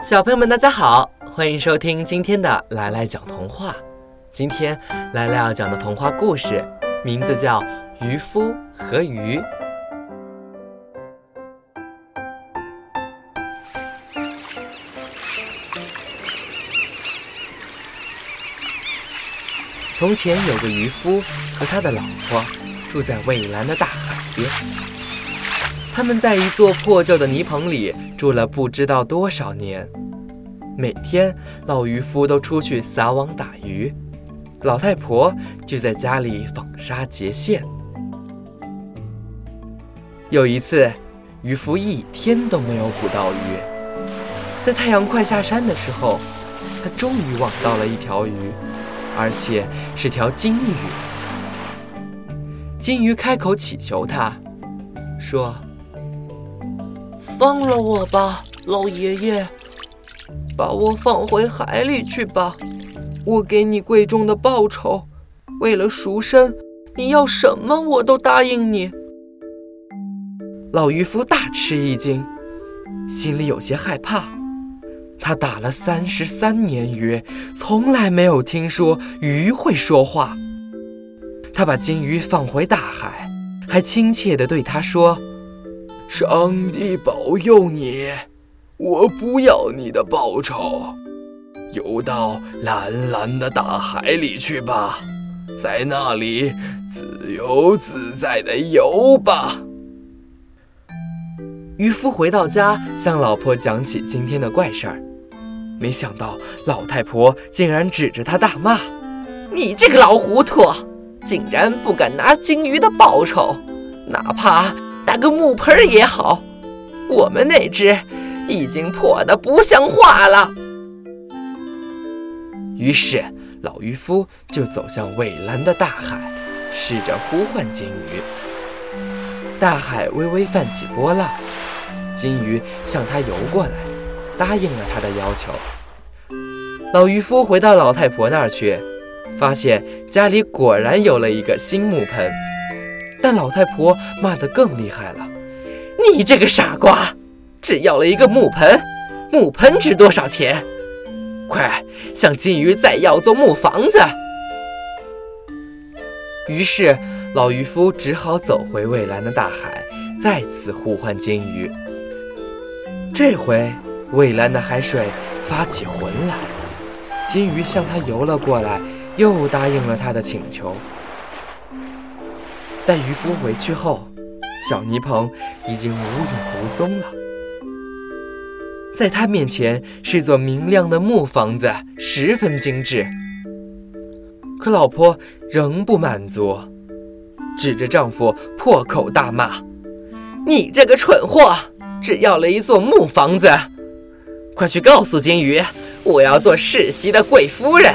小朋友们，大家好，欢迎收听今天的来来讲童话。今天来来要讲的童话故事名字叫《渔夫和鱼》。从前有个渔夫和他的老婆住在蔚蓝的大海边。他们在一座破旧的泥棚里住了不知道多少年，每天老渔夫都出去撒网打鱼，老太婆就在家里纺纱结线。有一次，渔夫一天都没有捕到鱼，在太阳快下山的时候，他终于网到了一条鱼，而且是条金鱼。金鱼开口乞求他，说。放了我吧，老爷爷，把我放回海里去吧。我给你贵重的报酬，为了赎身，你要什么我都答应你。老渔夫大吃一惊，心里有些害怕。他打了三十三年鱼，从来没有听说鱼会说话。他把金鱼放回大海，还亲切地对他说。上帝保佑你！我不要你的报酬，游到蓝蓝的大海里去吧，在那里自由自在的游吧。渔夫回到家，向老婆讲起今天的怪事儿，没想到老太婆竟然指着他大骂：“你这个老糊涂，竟然不敢拿金鱼的报酬，哪怕……”打个木盆也好，我们那只已经破得不像话了。于是老渔夫就走向蔚蓝的大海，试着呼唤金鱼。大海微微泛起波浪，金鱼向他游过来，答应了他的要求。老渔夫回到老太婆那儿去，发现家里果然有了一个新木盆。但老太婆骂得更厉害了：“你这个傻瓜，只要了一个木盆，木盆值多少钱？快向金鱼再要座木房子！”于是老渔夫只好走回蔚蓝的大海，再次呼唤金鱼。这回蔚蓝的海水发起浑来，金鱼向他游了过来，又答应了他的请求。待渔夫回去后，小泥棚已经无影无踪了。在他面前是座明亮的木房子，十分精致。可老婆仍不满足，指着丈夫破口大骂：“你这个蠢货，只要了一座木房子！快去告诉金鱼，我要做世袭的贵夫人。”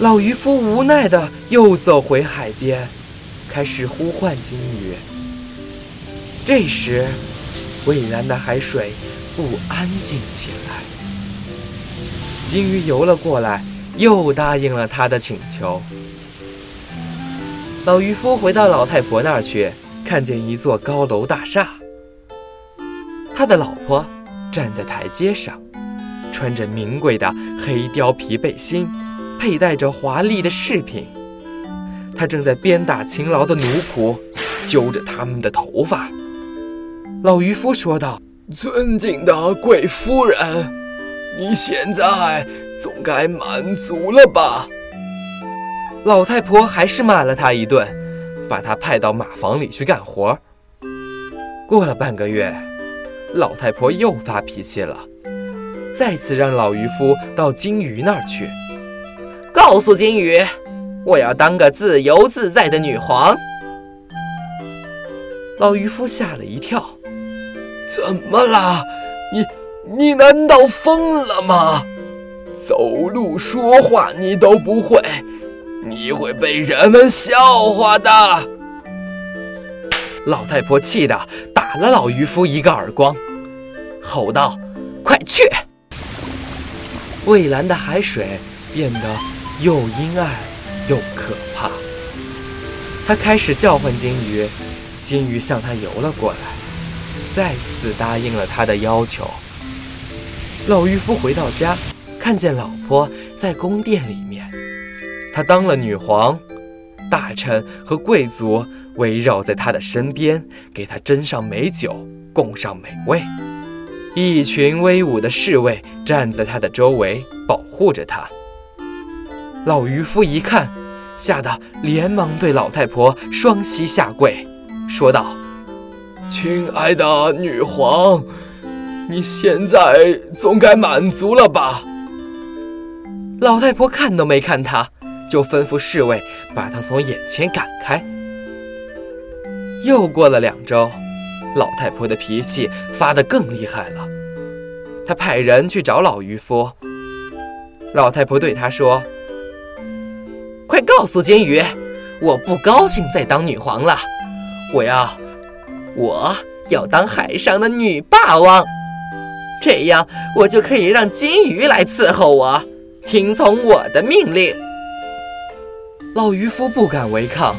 老渔夫无奈的又走回海边，开始呼唤金鱼。这时，蔚蓝的海水不安静起来。金鱼游了过来，又答应了他的请求。老渔夫回到老太婆那儿去，看见一座高楼大厦。他的老婆站在台阶上，穿着名贵的黑貂皮背心。佩戴着华丽的饰品，他正在鞭打勤劳的奴仆，揪着他们的头发。老渔夫说道：“尊敬的贵夫人，你现在总该满足了吧？”老太婆还是骂了他一顿，把他派到马房里去干活。过了半个月，老太婆又发脾气了，再次让老渔夫到金鱼那儿去。告诉金鱼，我要当个自由自在的女皇。老渔夫吓了一跳，怎么了？你你难道疯了吗？走路说话你都不会，你会被人们笑话的。老太婆气得打了老渔夫一个耳光，吼道：“快去！”蔚蓝的海水变得。又阴暗又可怕，他开始叫唤金鱼，金鱼向他游了过来。再次答应了他的要求。老渔夫回到家，看见老婆在宫殿里面，他当了女皇，大臣和贵族围绕在他的身边，给他斟上美酒，供上美味。一群威武的侍卫站在他的周围，保护着他。老渔夫一看，吓得连忙对老太婆双膝下跪，说道：“亲爱的女皇，你现在总该满足了吧？”老太婆看都没看他，就吩咐侍卫把他从眼前赶开。又过了两周，老太婆的脾气发得更厉害了，她派人去找老渔夫。老太婆对他说。告诉金鱼，我不高兴再当女皇了，我要，我要当海上的女霸王，这样我就可以让金鱼来伺候我，听从我的命令。老渔夫不敢违抗，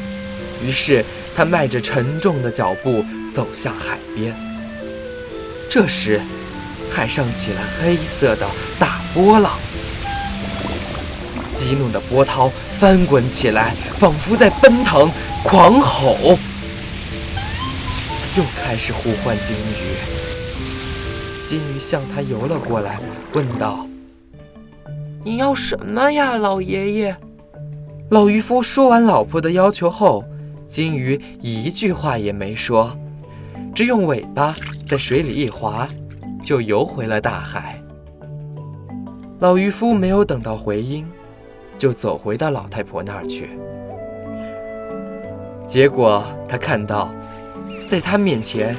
于是他迈着沉重的脚步走向海边。这时，海上起了黑色的大波浪。激怒的波涛翻滚起来，仿佛在奔腾、狂吼。又开始呼唤金鱼，金鱼向他游了过来，问道：“你要什么呀，老爷爷？”老渔夫说完老婆的要求后，金鱼一句话也没说，只用尾巴在水里一划，就游回了大海。老渔夫没有等到回音。就走回到老太婆那儿去，结果他看到，在他面前，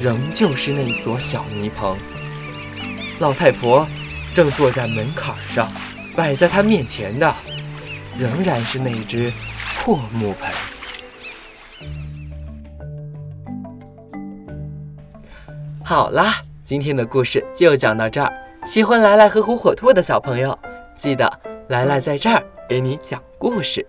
仍旧是那所小泥棚。老太婆正坐在门槛上，摆在他面前的，仍然是那只破木盆。好啦，今天的故事就讲到这儿。喜欢来来和火火兔的小朋友，记得。来来，在这儿给你讲故事。